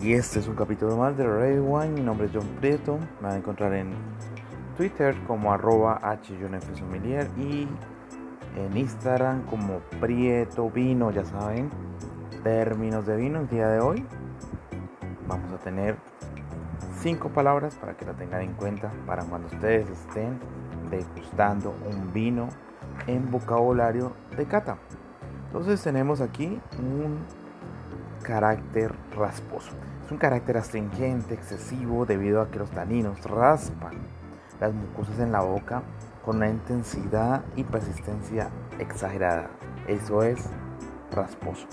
Y este es un capítulo más de Red Wine. Mi nombre es John Prieto. Me van a encontrar en Twitter como arroba y en Instagram como Prieto Vino, ya saben, términos de vino. El día de hoy vamos a tener cinco palabras para que la tengan en cuenta para cuando ustedes estén degustando un vino en vocabulario de cata. Entonces tenemos aquí un carácter rasposo. Es un carácter astringente, excesivo, debido a que los taninos raspan las mucosas en la boca con una intensidad y persistencia exagerada. Eso es rasposo.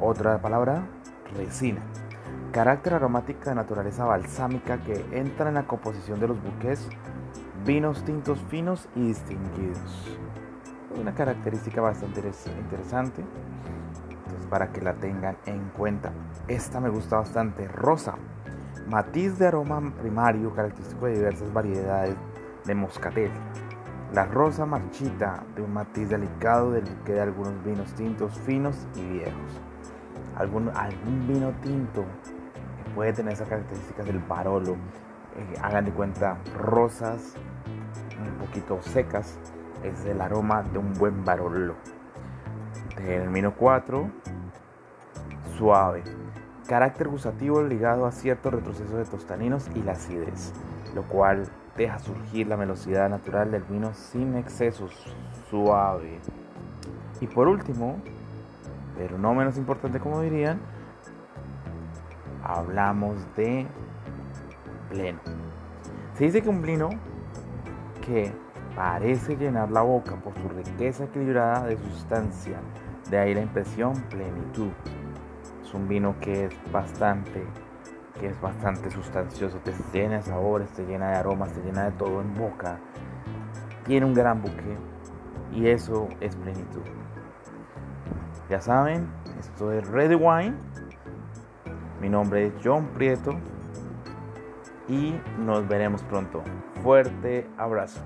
Otra palabra, resina. Carácter aromático de naturaleza balsámica que entra en la composición de los buques, vinos tintos finos y distinguidos. Una característica bastante interesante para que la tengan en cuenta. Esta me gusta bastante, rosa. Matiz de aroma primario característico de diversas variedades de moscatel. La rosa marchita de un matiz delicado del buque de algunos vinos tintos finos y viejos. Algún, algún vino tinto que puede tener esas características del Barolo. Eh, hagan de cuenta rosas un poquito secas. Es el aroma de un buen Barolo. Termino 4 suave. Carácter gustativo ligado a cierto retroceso de tostaninos y la acidez, lo cual deja surgir la velocidad natural del vino sin excesos, suave. Y por último, pero no menos importante como dirían, hablamos de pleno. Se dice que un vino que parece llenar la boca por su riqueza equilibrada de sustancia, de ahí la impresión plenitud un vino que es bastante que es bastante sustancioso, te llena de sabores, te llena de aromas, te llena de todo en boca. Tiene un gran buque y eso es plenitud. Ya saben, esto es Red Wine. Mi nombre es John Prieto y nos veremos pronto. Fuerte abrazo.